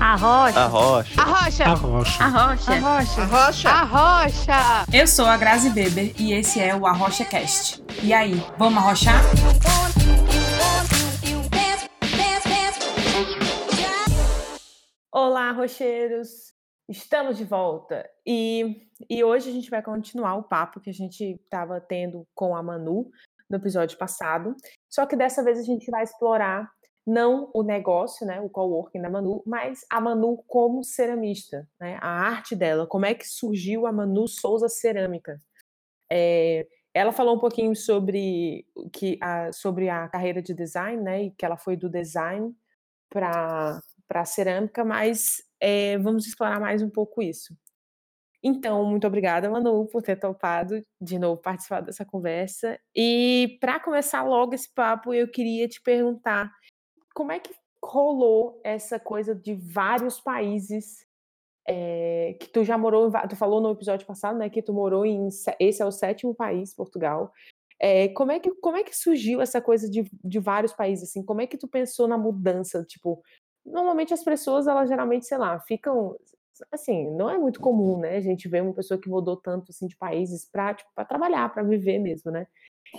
A rocha. A rocha. A rocha. A rocha. A rocha. A rocha. A rocha. A rocha. Eu sou a Grazi Beber e esse é o Arrocha Cast. E aí, vamos arrochar? Olá, rocheiros! Estamos de volta e, e hoje a gente vai continuar o papo que a gente estava tendo com a Manu no episódio passado. Só que dessa vez a gente vai explorar não o negócio, né, o coworking da Manu, mas a Manu como ceramista, né, a arte dela, como é que surgiu a Manu Souza Cerâmica. É, ela falou um pouquinho sobre, que, a, sobre a carreira de design, né, e que ela foi do design para a cerâmica, mas é, vamos explorar mais um pouco isso. Então, muito obrigada, Manu, por ter topado de novo participar dessa conversa. E para começar logo esse papo, eu queria te perguntar como é que rolou essa coisa de vários países é, que tu já morou, tu falou no episódio passado, né, que tu morou em, esse é o sétimo país, Portugal. É, como, é que, como é que surgiu essa coisa de, de vários países, assim, como é que tu pensou na mudança, tipo, normalmente as pessoas, elas geralmente, sei lá, ficam, assim, não é muito comum, né, a gente ver uma pessoa que mudou tanto, assim, de países para tipo, trabalhar, para viver mesmo, né,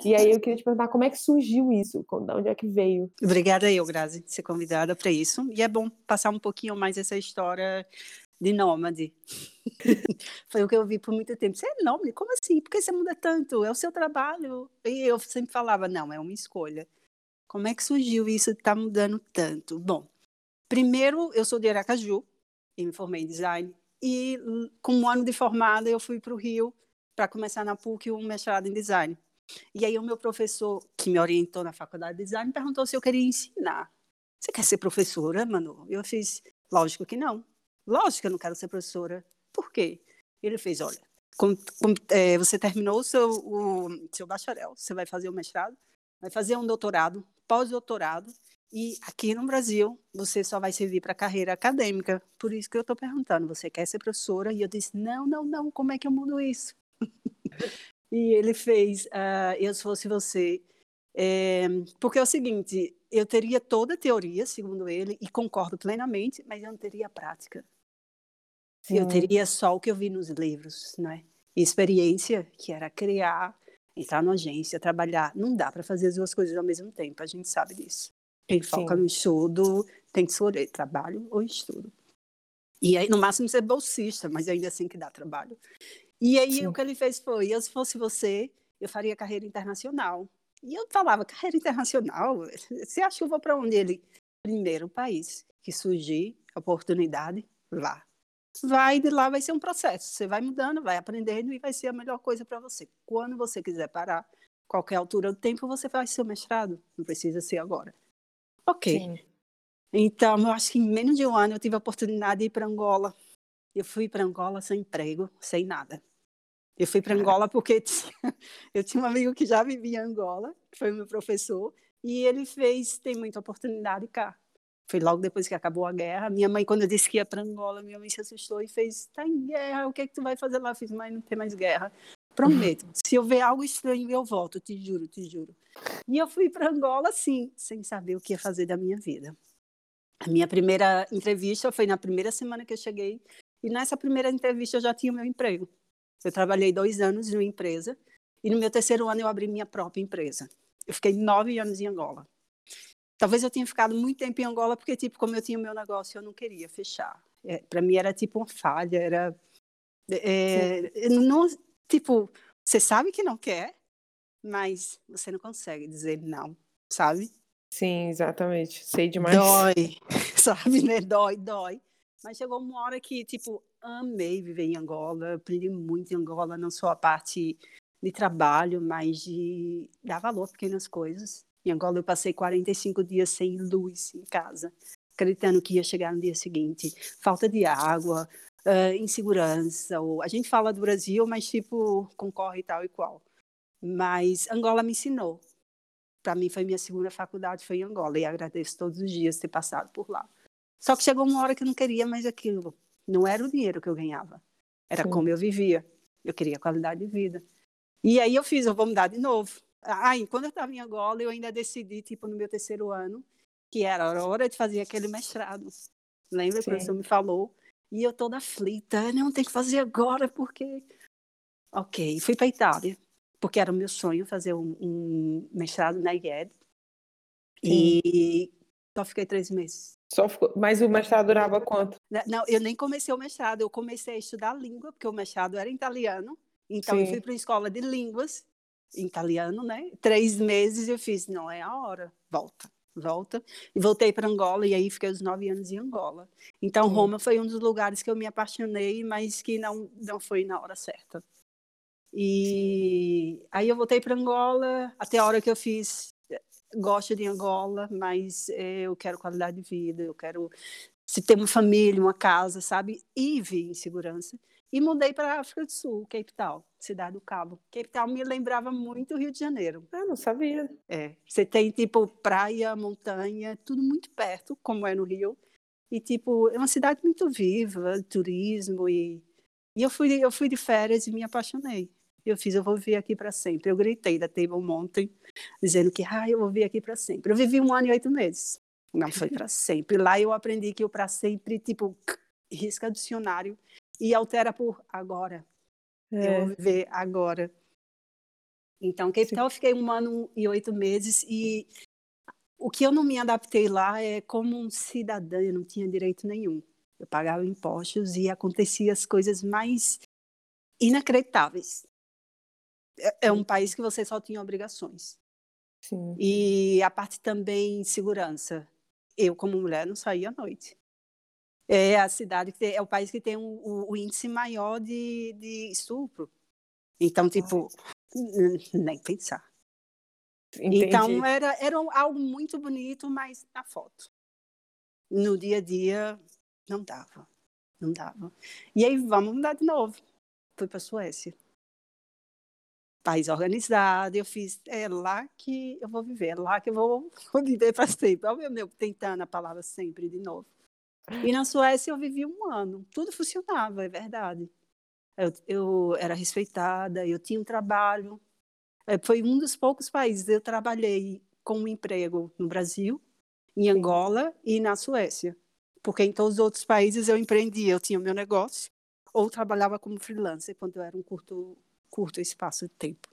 e aí eu queria te perguntar como é que surgiu isso, de onde é que veio? Obrigada eu, Grazi, de ser convidada para isso. E é bom passar um pouquinho mais essa história de nômade. Foi o que eu vi por muito tempo. Você é nômade? Como assim? Por que você muda tanto? É o seu trabalho? E eu sempre falava, não, é uma escolha. Como é que surgiu isso de tá mudando tanto? Bom, primeiro eu sou de Aracaju, e me formei em design. E com um ano de formada eu fui para o Rio para começar na PUC um mestrado em design. E aí o meu professor, que me orientou na faculdade de design, perguntou se eu queria ensinar. Você quer ser professora, Manu? Eu fiz, lógico que não. Lógico que eu não quero ser professora. Por quê? Ele fez, olha, com, com, é, você terminou o seu, o seu bacharel, você vai fazer o mestrado, vai fazer um doutorado, pós-doutorado, e aqui no Brasil você só vai servir para carreira acadêmica. Por isso que eu estou perguntando, você quer ser professora? E eu disse, não, não, não, como é que eu mudo isso? E ele fez uh, Eu Se Fosse Você. É, porque é o seguinte, eu teria toda a teoria, segundo ele, e concordo plenamente, mas eu não teria a prática. Sim. Eu teria só o que eu vi nos livros, né? E experiência, que era criar, entrar na agência, trabalhar. Não dá para fazer as duas coisas ao mesmo tempo, a gente sabe disso. Quem foca Sim. no estudo tem que escolher trabalho ou estudo. E aí, no máximo, ser bolsista, mas ainda assim que dá trabalho. E aí Sim. o que ele fez foi, eu se fosse você, eu faria carreira internacional. E eu falava, carreira internacional? Você acha que eu vou para onde ele? Primeiro país que surgir oportunidade, lá. Vai de lá vai ser um processo. Você vai mudando, vai aprendendo e vai ser a melhor coisa para você. Quando você quiser parar, qualquer altura do tempo, você faz seu mestrado. Não precisa ser agora. Ok. Sim. Então, eu acho que em menos de um ano eu tive a oportunidade de ir para Angola. Eu fui para Angola sem emprego, sem nada. Eu fui para Angola porque eu tinha um amigo que já vivia em Angola, que foi meu professor, e ele fez, tem muita oportunidade cá. Foi logo depois que acabou a guerra. Minha mãe, quando eu disse que ia para Angola, minha mãe se assustou e fez: tá em guerra, o que é que tu vai fazer lá? Eu fiz: mãe, não tem mais guerra. Prometo, se eu ver algo estranho, eu volto, te juro, te juro. E eu fui para Angola, sim, sem saber o que ia fazer da minha vida. A minha primeira entrevista foi na primeira semana que eu cheguei, e nessa primeira entrevista eu já tinha o meu emprego. Eu trabalhei dois anos em uma empresa e no meu terceiro ano eu abri minha própria empresa. Eu fiquei nove anos em Angola. Talvez eu tenha ficado muito tempo em Angola porque, tipo, como eu tinha o meu negócio, eu não queria fechar. É, Para mim era tipo uma falha, era... É, não, tipo, você sabe que não quer, mas você não consegue dizer não, sabe? Sim, exatamente. Sei demais. Dói, sabe, né? Dói, dói. Mas chegou uma hora que, tipo, amei viver em Angola, aprendi muito em Angola, não só a parte de trabalho, mas de dar valor a pequenas coisas. Em Angola eu passei 45 dias sem luz em casa, acreditando que ia chegar no dia seguinte. Falta de água, uh, insegurança. Ou... A gente fala do Brasil, mas tipo, concorre tal e qual. Mas Angola me ensinou. Para mim foi minha segunda faculdade, foi em Angola, e agradeço todos os dias ter passado por lá. Só que chegou uma hora que eu não queria mais aquilo. Não era o dinheiro que eu ganhava, era Sim. como eu vivia. Eu queria qualidade de vida. E aí eu fiz, eu vou mudar de novo. Ah, quando eu estava em Angola, eu ainda decidi, tipo, no meu terceiro ano, que era a hora de fazer aquele mestrado. Lembra? que O professor me falou. E eu toda aflita, não, tem que fazer agora, porque. Ok, fui para Itália, porque era o meu sonho fazer um, um mestrado na IED. E só fiquei três meses. Só ficou... Mas o mestrado durava quanto? Não, eu nem comecei o mestrado, eu comecei a estudar língua, porque o mestrado era em italiano. Então, Sim. eu fui para a escola de línguas, em italiano, né? Três meses eu fiz, não é a hora, volta volta, e voltei para Angola, e aí fiquei os nove anos em Angola. Então, Sim. Roma foi um dos lugares que eu me apaixonei, mas que não, não foi na hora certa. E aí eu voltei para Angola, até a hora que eu fiz, gosto de Angola, mas eu quero qualidade de vida, eu quero se ter uma família, uma casa, sabe? E vi em segurança. E mudei para a África do Sul, Cape Town, Cidade do Cabo. Cape Town me lembrava muito o Rio de Janeiro. Ah, não sabia. É, você tem tipo praia, montanha, tudo muito perto, como é no Rio. E tipo, é uma cidade muito viva, turismo e e eu fui eu fui de férias e me apaixonei. Eu fiz, eu vou vir aqui para sempre. Eu gritei da Table Mountain, dizendo que, ah, eu vou vir aqui para sempre. Eu vivi um ano e oito meses. Não foi para sempre. Lá eu aprendi que o para sempre, tipo, risca dicionário e altera por agora. É. Eu vou viver agora. Então, Cape Town eu fiquei um ano e oito meses e o que eu não me adaptei lá é como um cidadã, eu não tinha direito nenhum. Eu pagava impostos e acontecia as coisas mais inacreditáveis. É, é um país que você só tinha obrigações. Sim. E a parte também segurança. Eu, como mulher, não saía à noite é a cidade que tem, é o país que tem o, o, o índice maior de, de estupro. Então, tipo, nem pensar. Entendi. Então era, era algo muito bonito, mas na foto. No dia a dia não dava. Não dava. E aí vamos mudar de novo. Fui para a Suécia. País organizado, eu fiz, é lá que eu vou viver, é lá que eu vou, viver para sempre. Olha meu, tentando a palavra sempre de novo. E na Suécia eu vivi um ano. Tudo funcionava, é verdade. Eu, eu era respeitada, eu tinha um trabalho. É, foi um dos poucos países eu trabalhei com um emprego no Brasil, em Angola e na Suécia. Porque em todos os outros países eu empreendia, eu tinha o meu negócio ou trabalhava como freelancer quando eu era um curto, curto espaço de tempo.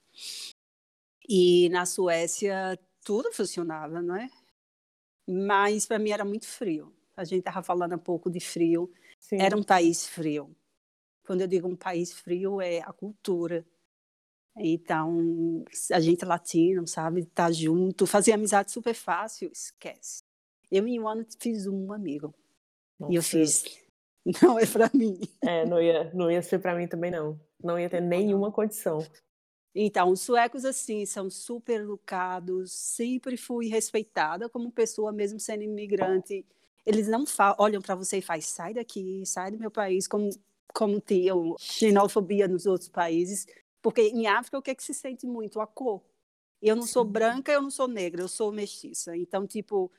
E na Suécia tudo funcionava, não é? Mas para mim era muito frio a gente estava falando um pouco de frio, Sim. era um país frio. Quando eu digo um país frio, é a cultura. Então, a gente é latino, sabe, tá junto, fazer amizade super fácil, esquece. Eu em um ano fiz um amigo. Nossa. E eu fiz, não é para mim. É, não ia, não ia ser para mim também não. Não ia ter nenhuma condição. Então, os suecos, assim, são super educados, sempre fui respeitada como pessoa, mesmo sendo imigrante eles não olham para você e fazem, sai daqui, sai do meu país, como, como tem xenofobia nos outros países. Porque em África, o que é que se sente muito? A cor. Eu não sou branca, eu não sou negra, eu sou mestiça. Então, tipo,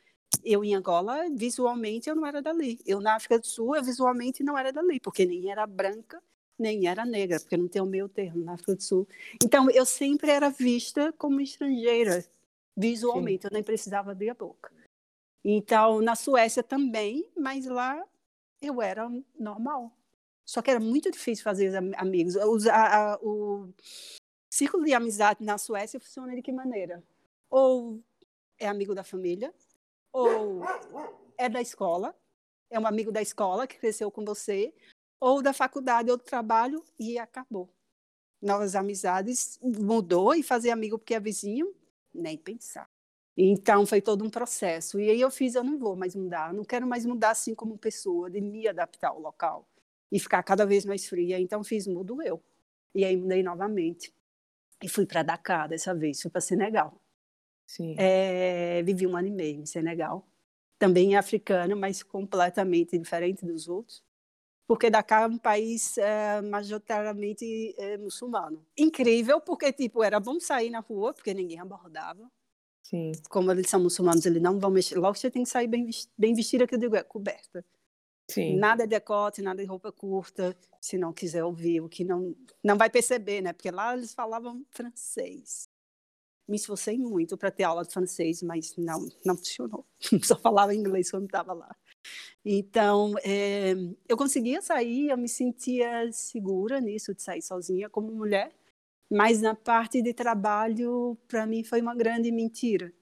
eu em Angola, visualmente, eu não era dali. Eu na África do Sul, eu visualmente não era dali, porque nem era branca, nem era negra, porque não tem o meu termo na África do Sul. Então, eu sempre era vista como estrangeira, visualmente, Sim. eu nem precisava abrir a boca. Então, na Suécia também, mas lá eu era normal. Só que era muito difícil fazer amigos. a, a, o círculo de amizade na Suécia funciona de que maneira? Ou é amigo da família, ou é da escola, é um amigo da escola que cresceu com você, ou da faculdade ou do trabalho e acabou. Novas amizades mudou e fazer amigo porque é vizinho, nem pensar. Então foi todo um processo. E aí eu fiz, eu não vou mais mudar, não quero mais mudar assim como pessoa, de me adaptar ao local e ficar cada vez mais fria. Então fiz, mudo eu. E aí mudei novamente. E fui para Dakar dessa vez, fui para Senegal. Sim. É, vivi um ano e meio em Senegal. Também é africano, mas completamente diferente dos outros. Porque Dakar é um país é, majoritariamente é, muçulmano. Incrível, porque tipo era bom sair na rua, porque ninguém abordava Sim. Como eles são muçulmanos, eles não vão mexer. Logo você tem que sair bem, bem vestida, que eu digo, é coberta. Sim. Nada de decote, nada de roupa curta, se não quiser ouvir, o que não, não vai perceber, né? Porque lá eles falavam francês. Me esforcei muito para ter aula de francês, mas não, não funcionou. Só falava inglês quando estava lá. Então, é, eu conseguia sair, eu me sentia segura nisso, de sair sozinha como mulher, mas na parte de trabalho, para mim, foi uma grande mentira.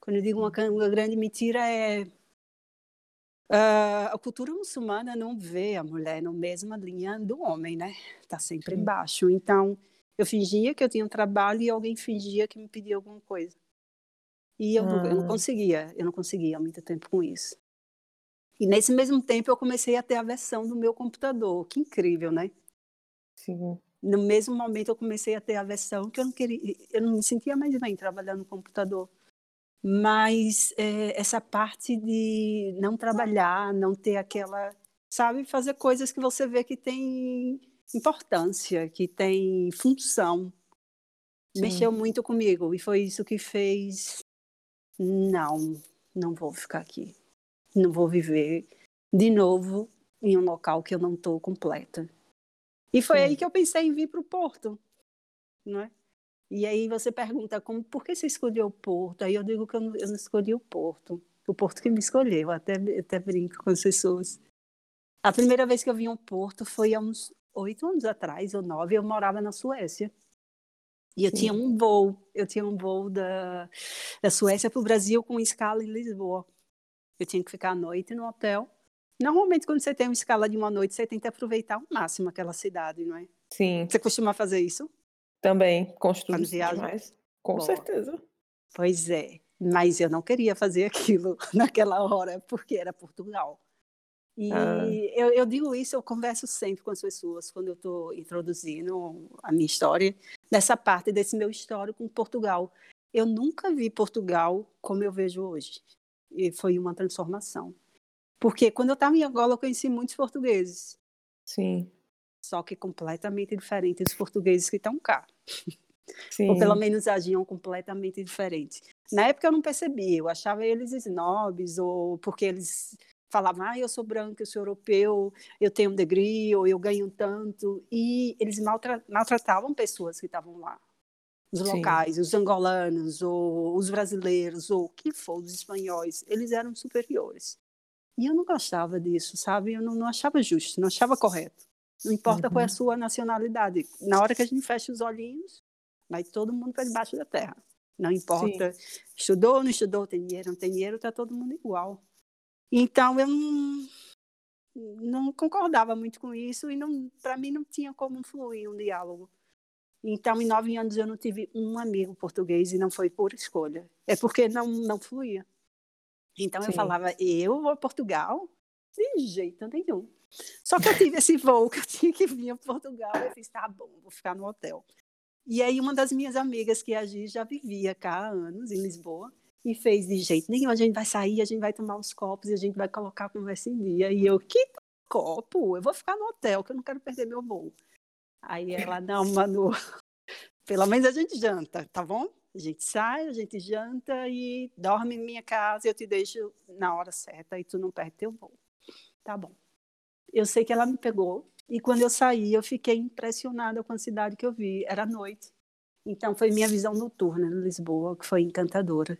Quando eu digo uma, uma grande mentira, é. Uh, a cultura muçulmana não vê a mulher na mesma linha do homem, né? Está sempre embaixo. Então, eu fingia que eu tinha um trabalho e alguém fingia que me pedia alguma coisa. E eu, não, eu não ah. conseguia, eu não conseguia há muito tempo com isso. E nesse mesmo tempo eu comecei a ter a versão do meu computador. Que incrível, né? Sim. No mesmo momento eu comecei a ter a versão que eu não queria, eu não me sentia mais bem trabalhando no computador. Mas é, essa parte de não trabalhar, não ter aquela, sabe, fazer coisas que você vê que tem importância, que tem função, Sim. mexeu muito comigo e foi isso que fez não, não vou ficar aqui não vou viver de novo em um local que eu não estou completa. E foi Sim. aí que eu pensei em vir para o Porto, não é? E aí você pergunta como, por que você escolheu o Porto? Aí eu digo que eu não, eu não escolhi o Porto, o Porto que me escolheu. Até até brinco com as pessoas. A primeira vez que eu vim ao Porto foi há uns oito anos atrás ou nove. Eu morava na Suécia. E eu Sim. tinha um voo, eu tinha um voo da, da Suécia para o Brasil com escala em Lisboa. Eu tinha que ficar à noite no hotel. Normalmente, quando você tem uma escala de uma noite, você tenta aproveitar ao máximo aquela cidade, não é? Sim. Você costuma fazer isso? Também, construir demais. Com Bom, certeza. Pois é. Mas eu não queria fazer aquilo naquela hora, porque era Portugal. E ah. eu, eu, digo isso, eu converso sempre com as pessoas quando eu estou introduzindo a minha história, dessa parte desse meu histórico com Portugal. Eu nunca vi Portugal como eu vejo hoje e foi uma transformação. Porque quando eu estava em Angola, eu conheci muitos portugueses. Sim. Só que completamente diferentes dos portugueses que estão cá. Sim. Ou pelo menos agiam completamente diferente. Na época eu não percebia, eu achava eles snobs, ou porque eles falavam, ah, eu sou branco, eu sou europeu, eu tenho um degree, ou eu ganho tanto. E eles maltra maltratavam pessoas que estavam lá os locais, Sim. os angolanos, ou os brasileiros, ou o que for, os espanhóis, eles eram superiores. E eu não gostava disso, sabe? Eu não, não achava justo, não achava correto. Não importa uhum. qual é a uhum. sua nacionalidade. Na hora que a gente fecha os olhinhos, vai todo mundo para debaixo da terra. Não importa, Sim. estudou ou não estudou, tem dinheiro, não tem dinheiro, está todo mundo igual. Então eu não, não concordava muito com isso e para mim não tinha como fluir um diálogo. Então, em nove anos eu não tive um amigo português e não foi por escolha. É porque não, não fluía. Então Sim. eu falava, eu vou a Portugal? De jeito nenhum. Só que eu tive esse voo que eu tinha que vir a Portugal. Eu fiz, tá bom, vou ficar no hotel. E aí uma das minhas amigas que a já vivia cá há anos, em Lisboa, e fez de jeito nenhum, a gente vai sair, a gente vai tomar uns copos e a gente vai colocar a conversa em dia. E eu, que copo? Eu vou ficar no hotel, que eu não quero perder meu voo. Aí ela, não, Manu, pelo menos a gente janta, tá bom? A gente sai, a gente janta e dorme em minha casa e eu te deixo na hora certa e tu não perde teu voo. Tá bom. Eu sei que ela me pegou e quando eu saí eu fiquei impressionada com a cidade que eu vi. Era noite. Então foi minha visão noturna em Lisboa, que foi encantadora.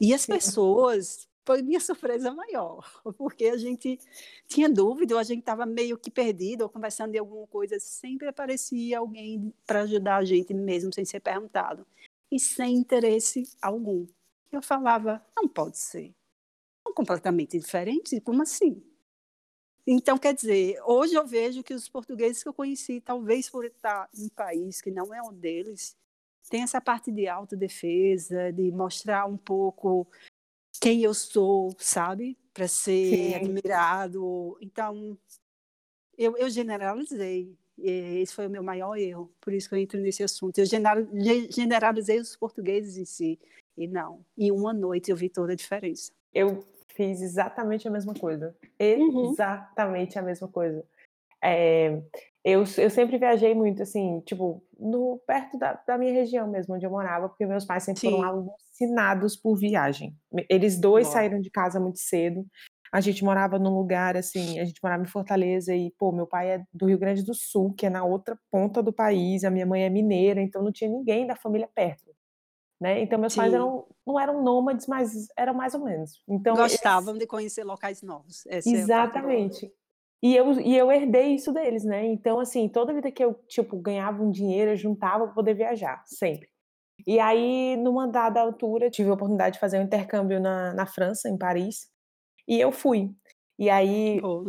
E as pessoas foi minha surpresa maior, porque a gente tinha dúvida, ou a gente estava meio que perdido, ou conversando de alguma coisa, sempre aparecia alguém para ajudar a gente, mesmo sem ser perguntado, e sem interesse algum. Eu falava, não pode ser. São completamente diferentes, como assim? Então, quer dizer, hoje eu vejo que os portugueses que eu conheci, talvez por estar em um país que não é um deles, tem essa parte de autodefesa, de mostrar um pouco quem eu sou, sabe? Para ser Sim. admirado. Então, eu, eu generalizei. Esse foi o meu maior erro. Por isso que eu entro nesse assunto. Eu generalizei os portugueses em si. E não. Em uma noite eu vi toda a diferença. Eu fiz exatamente a mesma coisa. Uhum. Exatamente uhum. a mesma coisa. É, eu, eu sempre viajei muito, assim, tipo, no, perto da, da minha região mesmo, onde eu morava, porque meus pais sempre Sim. foram alucinados por viagem. Eles dois saíram de casa muito cedo. A gente morava num lugar, assim, a gente morava em Fortaleza e, pô, meu pai é do Rio Grande do Sul, que é na outra ponta do país, a minha mãe é mineira, então não tinha ninguém da família perto. né? Então meus Sim. pais eram, não eram nômades, mas eram mais ou menos. Então eles- Gostavam de conhecer locais novos. Essa é E eu, e eu herdei isso deles, né? Então, assim, toda vida que eu, tipo, ganhava um dinheiro, eu juntava para poder viajar, sempre. E aí, numa dada altura, tive a oportunidade de fazer um intercâmbio na, na França, em Paris, e eu fui. E aí, Pô,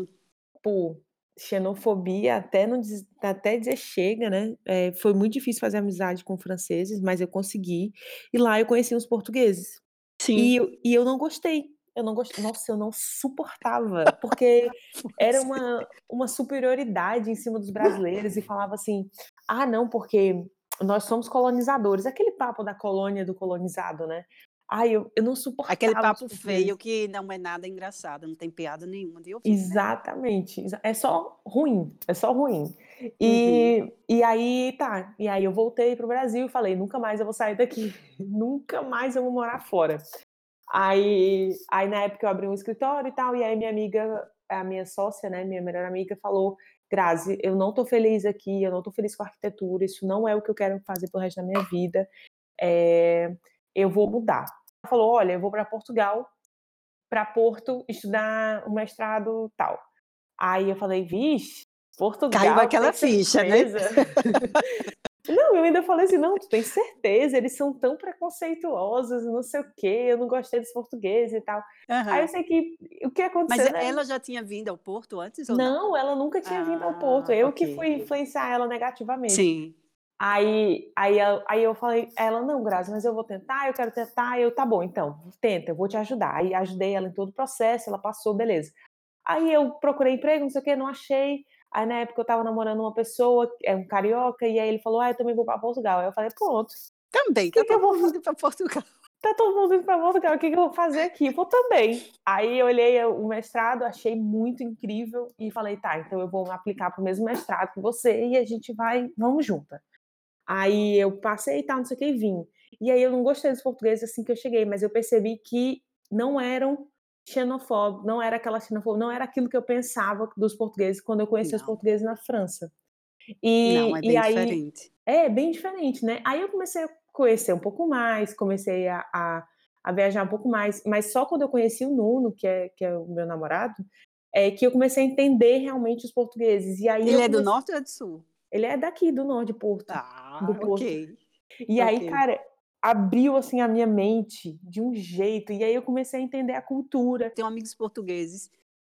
pô, xenofobia, até, não até dizer chega, né? É, foi muito difícil fazer amizade com franceses, mas eu consegui. E lá eu conheci os portugueses. Sim. E, eu- e eu não gostei. Eu não gostei. Nossa, eu não suportava, porque era uma, uma superioridade em cima dos brasileiros e falava assim: ah, não, porque nós somos colonizadores. Aquele papo da colônia do colonizado, né? Ai, eu, eu não suportava. Aquele papo feio que não é nada engraçado, não tem piada nenhuma de ouvir. né? Exatamente. exa- É só ruim, é só ruim. E, e aí, tá. E aí eu voltei pro Brasil e falei, nunca mais eu vou sair daqui. Nunca mais eu vou morar fora. Aí, aí na época eu abri um escritório e tal, e aí minha amiga, a minha sócia, né, minha melhor amiga, falou, Grazi, eu não tô feliz aqui, eu não tô feliz com a arquitetura, isso não é o que eu quero fazer pro resto da minha vida. é, eu vou mudar. Ela falou, olha, eu vou para Portugal, para Porto, estudar um mestrado tal. Aí eu falei, vixe, Portugal. Caiu aquela ficha, né? certeza?" não, eu ainda falei assim, não, tu tem certeza, eles são tão preconceituosos, não sei o quê, eu não gostei dos portugueses e tal. Aham. Aí eu sei que o que Mas aconteceu, né? ela já tinha vindo ao Porto antes ou não? Não, ela nunca tinha vindo ao Ah, Porto. Eu que ok. fui influenciar ela negativamente. Sim. Aí, aí, aí eu falei, ela, não, Grazi, mas eu vou tentar, eu quero tentar. Eu, tá bom, então, tenta, eu vou te ajudar. Aí ajudei ela em todo o processo, ela passou, beleza. Aí eu procurei emprego, não sei o que, não achei. Aí na época eu tava namorando uma pessoa, é um carioca, e aí ele falou, ah, eu também vou para Portugal. Aí eu falei, pronto, Também, Que tá que eu todo vou mundo para Portugal. tá todo mundo indo para Portugal, o que, que eu vou fazer aqui? Vou também. Aí eu olhei o mestrado, achei muito incrível e falei, tá, então eu vou aplicar para o mesmo mestrado que você e a gente vai, vamos junta. Aí eu passei e tal, não sei o que, e vim. E aí eu não gostei dos portugueses assim que eu cheguei, mas eu percebi que não eram xenofóbicos, não era aquela xenofobia, não era aquilo que eu pensava dos portugueses quando eu conheci os Não. portugueses na França. E, não, é bem aí, diferente. é, bem diferente, né? Aí eu comecei a conhecer um pouco mais, comecei a, a, a viajar um pouco mais, mas só quando eu conheci o Nuno, que é, que é o meu namorado, é que eu comecei a entender realmente os portugueses. E aí Ele eu é do comecei- norte ou é do sul? Ele é daqui, do norte de Porto. Ah, do Porto. ok. E aí, ok. cara, abriu assim a minha mente de um jeito, e aí eu comecei a entender a cultura. Tenho amigos portugueses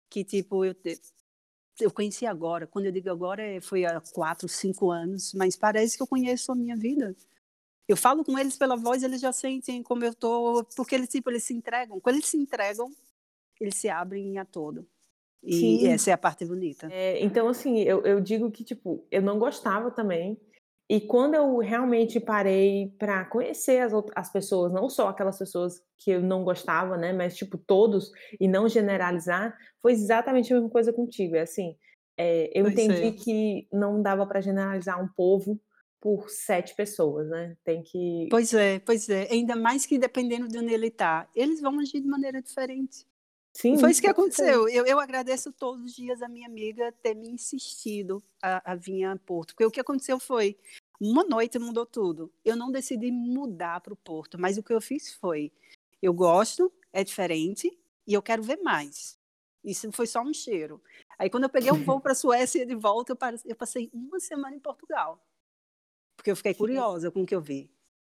que, tipo, eu, te- eu conheci agora. Quando eu digo agora, é- foi há quatro, cinco anos, mas parece que eu conheço a minha vida. Eu falo com eles pela voz, eles já sentem como eu tô, porque eles, tipo, eles se entregam. Quando eles se entregam, eles se abrem a todo. E Sim. essa é a parte bonita. É, então, assim, eu, eu digo que, tipo, eu não gostava também. E quando eu realmente parei para conhecer as, as pessoas, não só aquelas pessoas que eu não gostava, né, mas, tipo, todos, e não generalizar, foi exatamente a mesma coisa contigo. É assim, é, eu Pois entendi é. que não dava para generalizar um povo por sete pessoas, né? Tem que. Pois é, pois é. Ainda mais que dependendo de onde ele está, eles vão agir de maneira diferente. Sim, foi isso que aconteceu. Eu, eu agradeço todos os dias a minha amiga ter me insistido a, a vir a Porto. Porque o que aconteceu foi, uma noite mudou tudo. Eu não decidi mudar para o Porto, mas o que eu fiz foi, eu gosto, é diferente, e eu quero ver mais. Isso foi só um cheiro. Aí quando eu peguei um voo para a Suécia de volta, eu passei uma semana em Portugal. Porque eu fiquei curiosa com o que eu vi.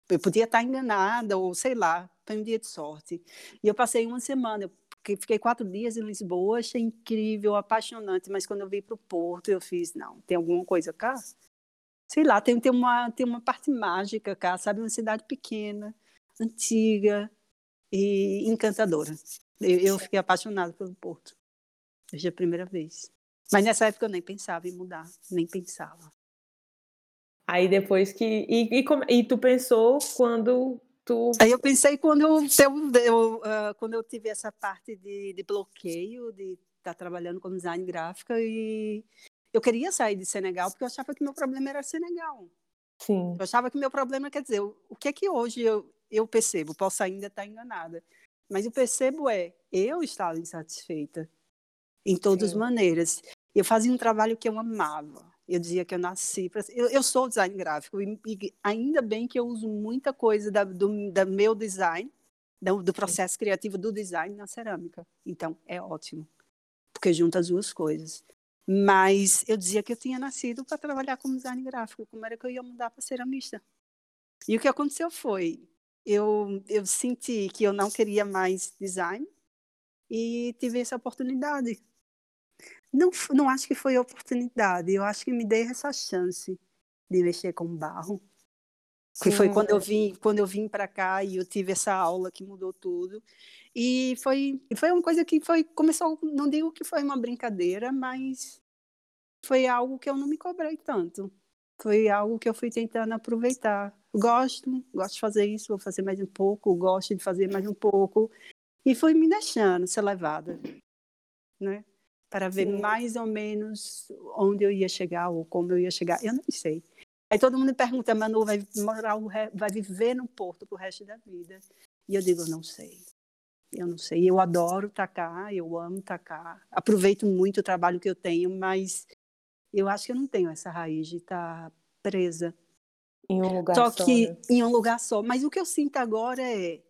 Eu podia estar enganada, ou sei lá, foi um dia de sorte. E eu passei uma semana, eu fiquei- quatro dias em Lisboa, achei incrível, apaixonante, mas quando eu vim para o Porto, eu fiz, não, tem alguma coisa cá? Sei lá, tem, tem, uma, tem uma parte mágica cá, sabe? Uma cidade pequena, antiga e encantadora. Eu, eu fiquei apaixonada pelo Porto, desde a primeira vez. Mas nessa época eu nem pensava em mudar, nem pensava. Aí depois que. E, e, e tu pensou quando tu. Aí eu pensei quando eu, eu, eu, ah, quando eu tive essa parte de, de bloqueio, de estar trabalhando como design gráfica, e eu queria sair de Senegal, porque eu achava que meu problema era Senegal. Sim. Eu achava que meu problema, quer dizer, o, que é que hoje eu, eu percebo? Posso ainda estar enganada, mas eu percebo é, eu estava insatisfeita, em todas as maneiras. Eu fazia um trabalho que eu amava. Eu dizia que eu nasci. Eu, eu, sou design gráfico e, e, ainda bem que eu uso muita coisa da, do da meu design, do, do processo criativo do design na cerâmica. Então é ótimo, porque junta as duas coisas. Mas eu dizia que eu tinha nascido para trabalhar como design gráfico. Como era que eu ia mudar para ceramista? E o que aconteceu foi, eu, eu senti que eu não queria mais design e tive essa oportunidade. Não, não acho que foi oportunidade, eu acho que me dei essa chance de mexer com barro. Que foi quando eu vim, quando eu vim para cá e eu tive essa aula que mudou tudo. E foi, foi uma coisa que foi começou, não digo que foi uma brincadeira, mas foi algo que eu não me cobrei tanto. Foi algo que eu fui tentando aproveitar. Gosto, gosto de fazer isso, vou fazer mais um pouco, gosto de fazer mais um pouco. E fui me deixando ser levada, né? Para ver Sim. mais ou menos onde eu ia chegar ou como eu ia chegar. Eu não sei. Aí todo mundo me pergunta, Manu, vai, morar, vai viver no Porto pro resto da vida? E eu digo, não sei. Eu não sei. Eu adoro tacar, eu amo tacar. Aproveito muito o trabalho que eu tenho, mas eu acho que eu não tenho essa raiz de estar tá presa. Em um lugar só. Só que né? em um lugar só. Mas o que eu sinto agora é.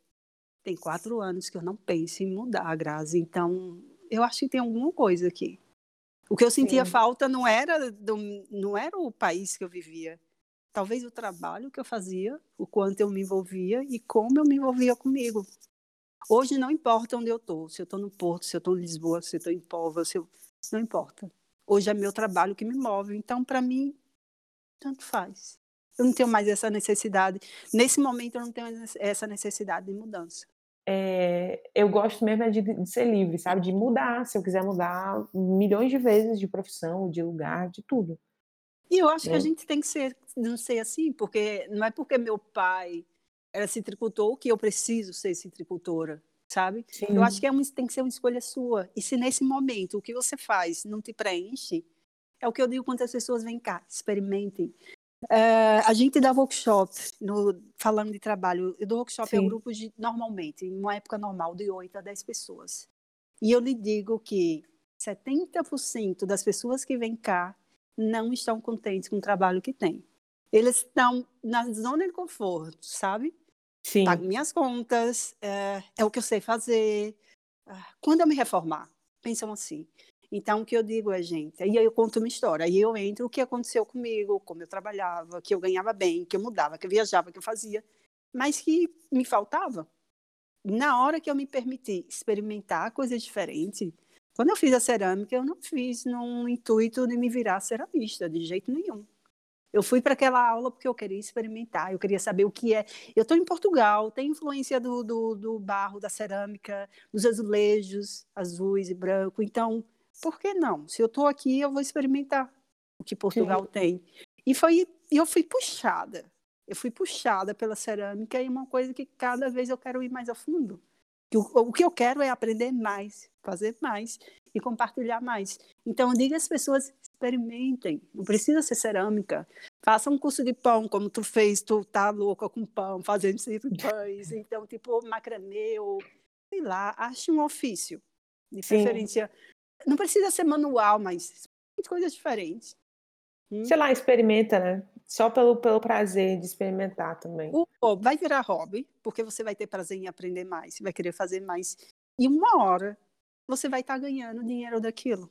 Tem quatro anos que eu não penso em mudar, Grazi. Então, eu acho que tem alguma coisa aqui. O que eu sentia Sim. falta não era, do, não era o país que eu vivia. Talvez o trabalho que eu fazia, o quanto eu me envolvia e como eu me envolvia comigo. Hoje não importa onde eu estou, se eu estou no Porto, se eu estou em Lisboa, se eu estou em Póvoa, se eu... não importa. Hoje é meu trabalho que me move. Então, para mim, tanto faz. Eu não tenho mais essa necessidade. Nesse momento, eu não tenho essa necessidade de mudança. É, eu gosto mesmo de, de, ser livre, sabe? De mudar, se eu quiser mudar milhões de vezes de profissão, de lugar, de tudo. E eu acho que a gente tem que ser, não ser assim, porque não é porque meu pai era citricultor que eu preciso ser citricultora sabe? Sim. Eu acho que é um, tem que ser uma escolha sua. E se nesse momento o que você faz não te preenche, é o que eu digo quando as pessoas vêm cá, experimentem. Uh, a gente dá workshop, no, falando de trabalho, eu dou workshop Sim. a grupos de, normalmente, em uma época normal, de 8 a 10 pessoas. E eu lhe digo que 70% das pessoas que vêm cá não estão contentes com o trabalho que têm. Eles estão na zona de conforto, sabe? Sim. pago minhas contas, é, é, o que eu sei fazer. Ah, quando eu me reformar, pensam assim. Então, o que eu digo é, gente, aí eu conto uma história, aí eu entro o que aconteceu comigo, como eu trabalhava, que eu ganhava bem, que eu mudava, que eu viajava, que eu fazia, mas que me faltava. Na hora que eu me permiti experimentar coisas diferentes, quando eu fiz a cerâmica, eu não fiz num intuito de me virar ceramista, de jeito nenhum. Eu fui para aquela aula porque eu queria experimentar, eu queria saber o que é. Eu estou em Portugal, tem influência do, do, do, barro, da cerâmica, dos azulejos azuis e branco. Então, por que não? Se eu estou aqui, eu vou experimentar o que Portugal Sim. tem. E foi, eu fui puxada. Eu fui puxada pela cerâmica e uma coisa que cada vez eu quero ir mais a fundo. O, o que eu quero é aprender mais, fazer mais e compartilhar mais. Então, diga às pessoas, experimentem. Não precisa ser cerâmica. Faça um curso de pão, como tu fez, tu tá louca com pão, fazendo sempre pães. Então, tipo, macramê ou, sei lá, ache um ofício. De Sim. Não precisa ser manual, mas coisas diferentes. Hum? Sei lá, experimenta, né? Só pelo, pelo prazer de experimentar também. O, vai virar hobby, porque você vai ter prazer em aprender mais, vai querer fazer mais. E uma hora você vai estar tá ganhando dinheiro daquilo.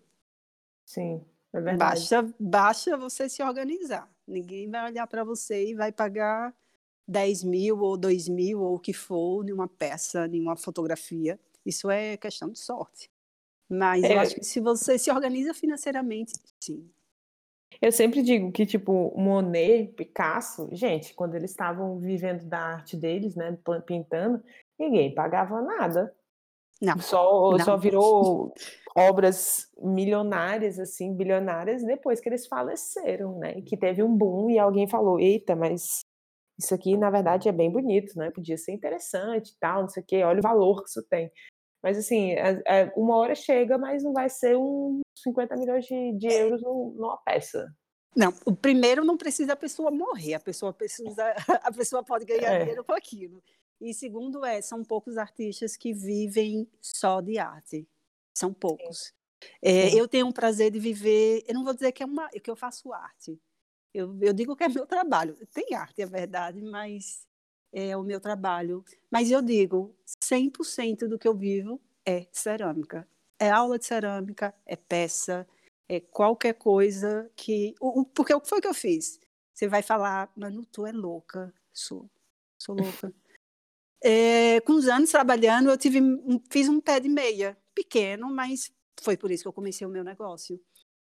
Sim, é verdade. Basta, basta você se organizar. Ninguém vai olhar para você e vai pagar 10 mil ou 2 mil ou o que for em uma peça, em uma fotografia. Isso é questão de sorte. Mas é. eu acho que se você se organiza financeiramente, sim. Eu sempre digo que, tipo, Monet, Picasso, gente, quando eles estavam vivendo da arte deles, né, pintando, ninguém pagava nada. Não. Só, não. só virou obras milionárias, assim, bilionárias, depois que eles faleceram, né? E que teve um boom e alguém falou: eita, mas isso aqui, na verdade, é bem bonito, né? Podia ser interessante e tal, não sei o quê, olha o valor que isso tem. Mas, assim, é, é, uma hora chega, mas não vai ser uns 50 milhões de, de euros numa peça. Não, o primeiro não precisa a pessoa morrer, a pessoa precisa, a pessoa pode ganhar é. dinheiro com aquilo. E segundo é, são poucos artistas que vivem só de arte. São poucos. É, eu tenho um prazer de viver, eu não vou dizer que é uma, que eu faço arte. Eu, eu digo que é meu trabalho. Tem arte, é verdade, mas é o meu trabalho. Mas eu digo, 100% do que eu vivo é cerâmica. É aula de cerâmica, é peça, é qualquer coisa que. Porque o que foi que eu fiz? Você vai falar, Manu, tu é louca. Sou, sou louca. É, com os anos trabalhando, eu tive, fiz um pé de meia, pequeno, mas foi por isso que eu comecei o meu negócio.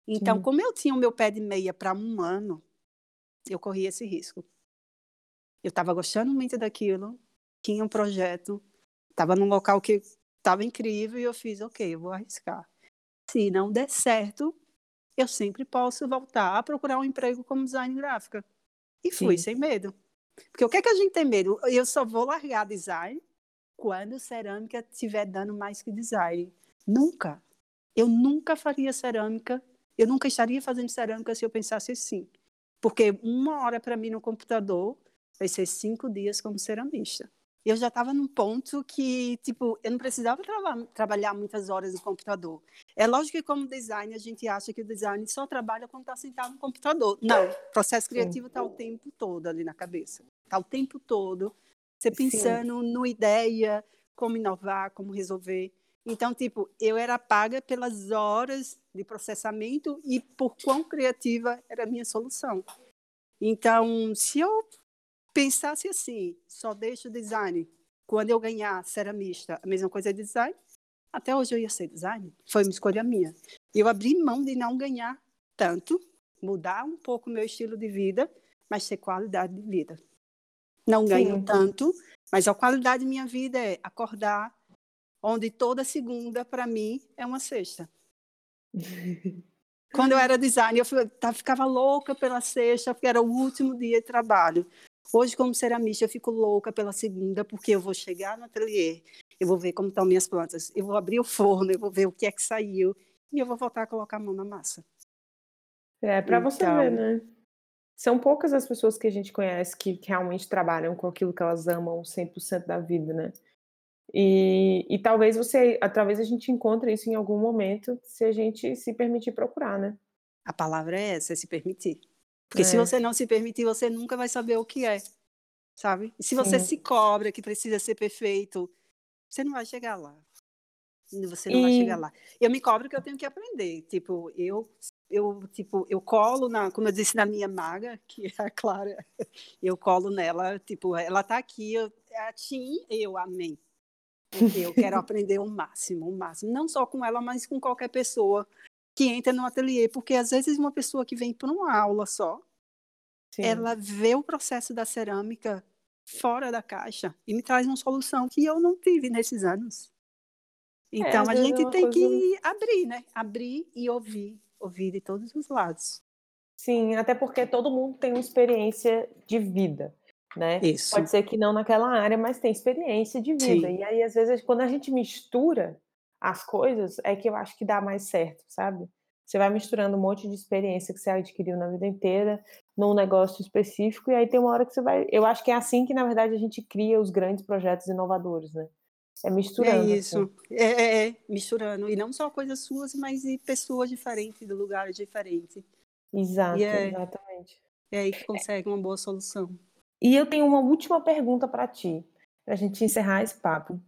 Então, Sim. como eu tinha o meu pé de meia para um ano, eu corri esse risco. Eu estava gostando muito daquilo, tinha um projeto, estava num local que estava incrível e eu fiz, ok, eu vou arriscar. Se não der certo, eu sempre posso voltar a procurar um emprego como design gráfica. E fui, Sim. sem medo. Porque o que é que a gente tem medo? Eu só vou largar design quando cerâmica estiver dando mais que design. Nunca. Eu nunca faria cerâmica. Eu nunca estaria fazendo cerâmica se eu pensasse assim. Porque uma hora para mim no computador vai ser cinco dias como ceramista eu já estava num ponto que, tipo, eu não precisava tra trabalhar muitas horas no computador. É lógico que, como designer, a gente acha que o design só trabalha quando está sentado no computador. Não, o processo criativo está o tempo todo ali na cabeça. Está o tempo todo você pensando Sim. no ideia, como inovar, como resolver. Então, tipo, eu era paga pelas horas de processamento e por quão criativa era a minha solução. Então, se eu pensasse assim, só deixo o design. Quando eu ganhar ceramista, a mesma coisa é design. Até hoje eu ia ser design. Foi uma escolha minha. Eu abri mão de não ganhar tanto, mudar um pouco o meu estilo de vida, mas ter qualidade de vida. Não ganho Sim. tanto, mas a qualidade de minha vida é acordar, onde toda segunda, para mim, é uma sexta. Quando eu era designer, eu ficava louca pela sexta, porque era o último dia de trabalho. Hoje, como ceramista, eu fico louca pela segunda, porque eu vou chegar no ateliê, eu vou ver como estão minhas plantas, eu vou abrir o forno, eu vou ver o que é que saiu, e eu vou voltar a colocar a mão na massa. É, para então... você ver, né? São poucas as pessoas que a gente conhece que, que realmente trabalham com aquilo que elas amam 100% da vida, né? E, e talvez você, talvez a gente encontre isso em algum momento, se a gente se permitir procurar, né? A palavra é essa, é se permitir. Porque é. se você não se permitir, você nunca vai saber o que é, sabe? E se você Sim. se cobra que precisa ser perfeito, você não vai chegar lá. Você não e... vai chegar lá. Eu me cobro que eu tenho que aprender. Tipo, eu eu tipo eu colo na como eu disse na minha maga que é a Clara eu colo nela tipo ela tá aqui eu, é a Tim eu amém eu quero aprender o máximo o máximo não só com ela mas com qualquer pessoa que entra no ateliê, porque às vezes uma pessoa que vem para uma aula só, Sim. ela vê o processo da cerâmica fora da caixa e me traz uma solução que eu não tive nesses anos. É, então é, a gente é tem coisa... que abrir, né? Abrir e ouvir, ouvir de todos os lados. Sim, até porque todo mundo tem uma experiência de vida, né? Isso. Pode ser que não naquela área, mas tem experiência de vida. Sim. E aí, às vezes, quando a gente mistura as coisas, é que eu acho que dá mais certo, sabe? Você vai misturando um monte de experiência que você adquiriu na vida inteira num negócio específico, e aí tem uma hora que você vai. Eu acho que é assim que, na verdade, a gente cria os grandes projetos inovadores, né? É misturando. É isso, assim. é, é, é, misturando. E não só coisas suas, mas e pessoas diferentes, de lugares diferentes. Exato, é, exatamente. É aí que consegue uma boa solução. E eu tenho uma última pergunta para ti, para a gente encerrar esse papo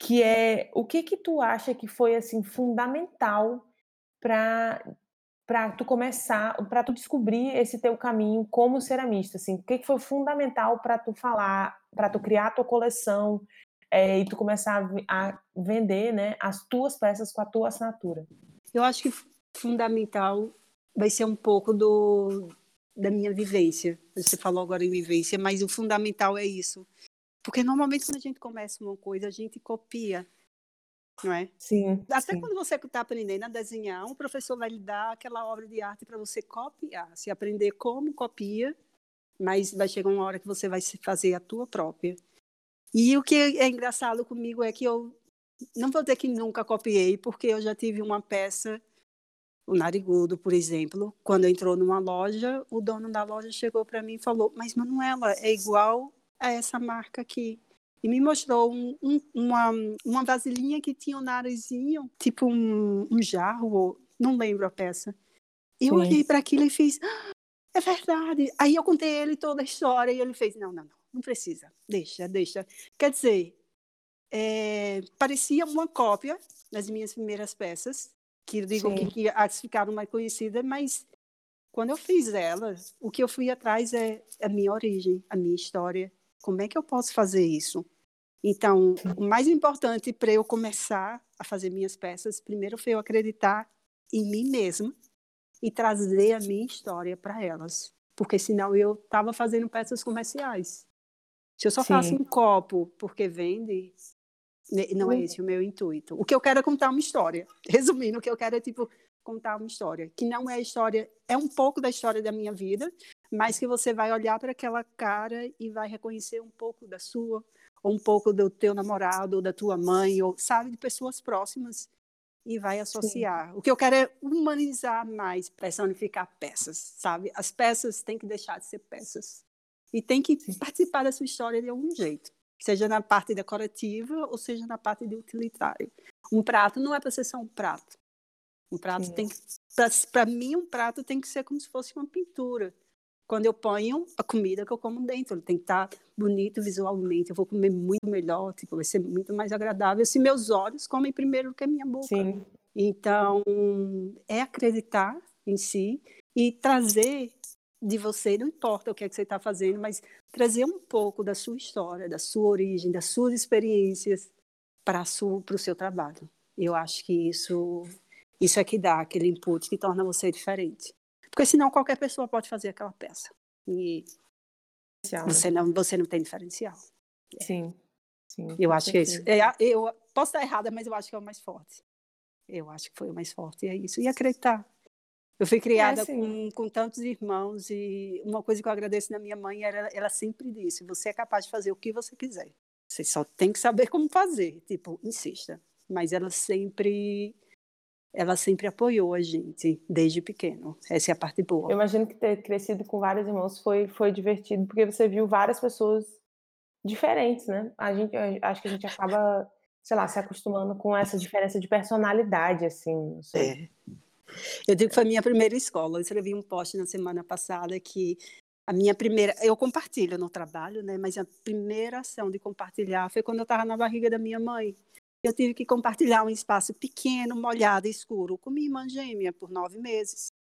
que é o que que tu acha que foi assim fundamental para para tu começar, para tu descobrir esse teu caminho como ceramista, assim, o que que foi fundamental para tu falar, para tu criar a tua coleção é, e tu começar a, a, vender, né, as tuas peças com a tua assinatura? Eu acho que fundamental vai ser um pouco do da minha vivência. Você falou agora em vivência, mas o fundamental é isso. Porque normalmente quando a gente começa uma coisa, a gente copia, não é? Sim. Até sim. quando você está aprendendo a desenhar, um professor vai lhe dar aquela obra de arte para você copiar, se aprender como copia, mas vai chegar uma hora que você vai fazer a tua própria. E o que é engraçado comigo é que eu não vou dizer que nunca copiei, porque eu já tive uma peça, o Narigudo, por exemplo, quando entrou numa loja, o dono da loja chegou para mim e falou: Mas Manuela, é igual a essa marca aqui. e me mostrou um, um, uma, uma vasilhinha que tinha um narizinho, tipo um, um jarro, não lembro a peça. Eu Sim. olhei para aquilo e fiz, ah, é verdade. Aí eu contei ele toda a história e ele fez, não, não, não, não precisa, deixa, deixa. Quer dizer, é, parecia uma cópia das minhas primeiras peças, que digo que, que as ficaram mais conhecidas, mas quando eu fiz elas, o que eu fui atrás é a minha origem, a minha história. Como é que eu posso fazer isso? Então, o mais importante para eu começar a fazer minhas peças, primeiro foi eu acreditar em mim mesma e trazer a minha história para elas, porque senão eu estava fazendo peças comerciais. Se eu só Sim. faço um copo porque vende, né, não é esse o meu intuito. O que eu quero é contar uma história. Resumindo, o que eu quero é tipo contar uma história, que não é a história, é um pouco da história da minha vida, mas que você vai olhar para aquela cara e vai reconhecer um pouco da sua, ou um pouco do teu namorado, ou da tua mãe, ou sabe, de pessoas próximas e vai associar. Sim. O que eu quero é humanizar mais, personificar peças, sabe? As peças têm que deixar de ser peças e tem que Sim. participar da sua história de algum jeito, seja na parte decorativa ou seja na parte de utilitário. Um prato não é para ser só um prato. Um prato Sim. tem que, para mim, um prato tem que ser como se fosse uma pintura. Quando eu ponho a comida que eu como dentro, ele tem que estar bonito visualmente. Eu vou comer muito melhor, tipo, vai ser muito mais agradável se meus olhos comem primeiro que a minha boca. Sim. Então, é acreditar em si e trazer de você, não importa o que, é que você está fazendo, mas trazer um pouco da sua história, da sua origem, das suas experiências para o seu trabalho. Eu acho que isso isso é que dá aquele input que torna você diferente. Porque senão qualquer pessoa pode fazer aquela peça. E você não, você não tem diferencial. Sim. Sim eu acho certeza. que é isso. É, eu posso estar errada, mas eu acho que é o mais forte. Eu acho que foi o mais forte, é isso. E acreditar. Eu fui criada é, com, com tantos irmãos e uma coisa que eu agradeço na minha mãe era ela sempre disse: você é capaz de fazer o que você quiser. Você só tem que saber como fazer. Tipo, insista. Mas ela sempre ela sempre apoiou a gente desde pequeno. Essa é a parte boa. Eu imagino que ter crescido com vários irmãos foi, foi divertido, porque você viu várias pessoas diferentes, né? A gente, acho que a gente acaba, sei lá, se acostumando com essa diferença de personalidade, assim. É. Eu digo que foi a minha primeira escola. Eu escrevi um post na semana passada que a minha primeira, eu compartilho no trabalho, né? Mas a primeira ação de compartilhar foi quando eu estava na barriga da minha mãe. Eu tive que compartilhar um espaço pequeno, molhado, escuro, com minha irmã gêmea por nove meses.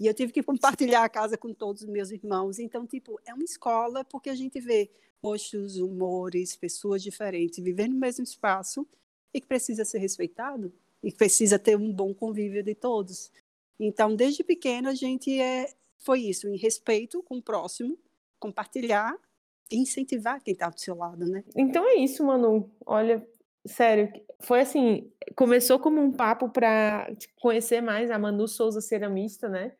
E eu tive que compartilhar a casa com todos os meus irmãos. Então, tipo, é uma escola porque a gente vê rostos, humores, pessoas diferentes vivendo no mesmo espaço e que precisa ser respeitado e que precisa ter um bom convívio de todos. Então, desde pequena, a gente é, foi isso, em respeito com o próximo, compartilhar e incentivar quem está do seu lado, né? Então é isso, Manu. Olha, Sério, foi assim, começou como um papo para conhecer mais a Manu Souza ceramista, né?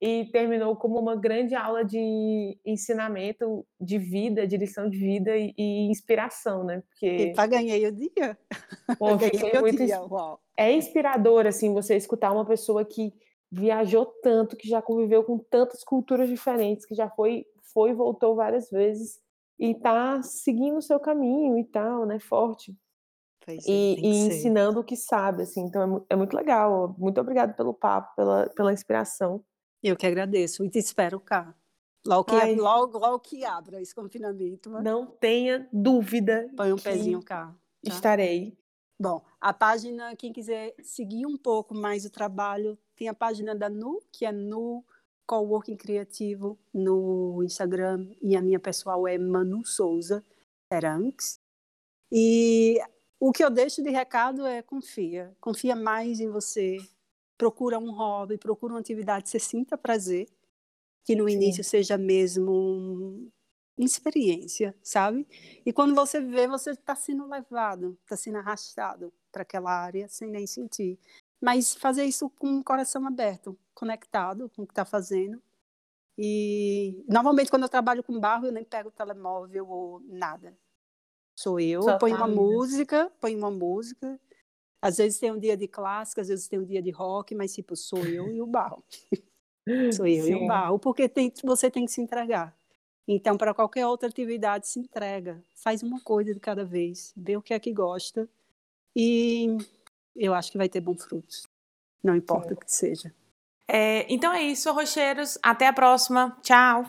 E terminou como uma grande aula de ensinamento de vida, de lição de vida e, e inspiração, né? Porque Epa, ganhei o dia. Pô, ganhei o dia. Uau. É inspirador assim você escutar uma pessoa que viajou tanto, que já conviveu com tantas culturas diferentes, que já foi foi e voltou várias vezes e tá seguindo o seu caminho e tal, né? Forte. Pois é, e, e ensinando o que sabe, assim, então é, é, muito legal. Muito obrigada pelo papo, pela, pela inspiração. Eu que agradeço e te espero cá. Logo que, logo, logo que abra esse confinamento. Mas... Não tenha dúvida. Põe um pezinho cá. Tá? Estarei. Bom, a página, quem quiser seguir um pouco mais o trabalho, tem a página da Nu, que é Nu Coworking Criativo no Instagram, e a minha pessoal é Manu Souza Teranx. E o que eu deixo de recado é confia. Confia mais em você. Procura um hobby, procura uma atividade que você sinta prazer, que no Sim. início seja mesmo experiência, sabe? E quando você vê, você está sendo levado, está sendo arrastado para aquela área sem nem sentir. Mas fazer isso com o coração aberto, conectado com o que está fazendo. E normalmente quando eu trabalho com barro, eu nem pego o telemóvel ou nada. Sou eu, Só põe tá uma né? música, põe uma música. Às vezes tem um dia de clássico, às vezes tem um dia de rock, mas tipo, sou eu e o barro. sou eu Sim. e o barro, porque tem, você tem que se entregar. Então, para qualquer outra atividade, se entrega. Faz uma coisa de cada vez, vê o que é que gosta. E eu acho que vai ter bons frutos. Não importa Sim. o que seja. É, então é isso, rocheiros. Até a próxima. Tchau.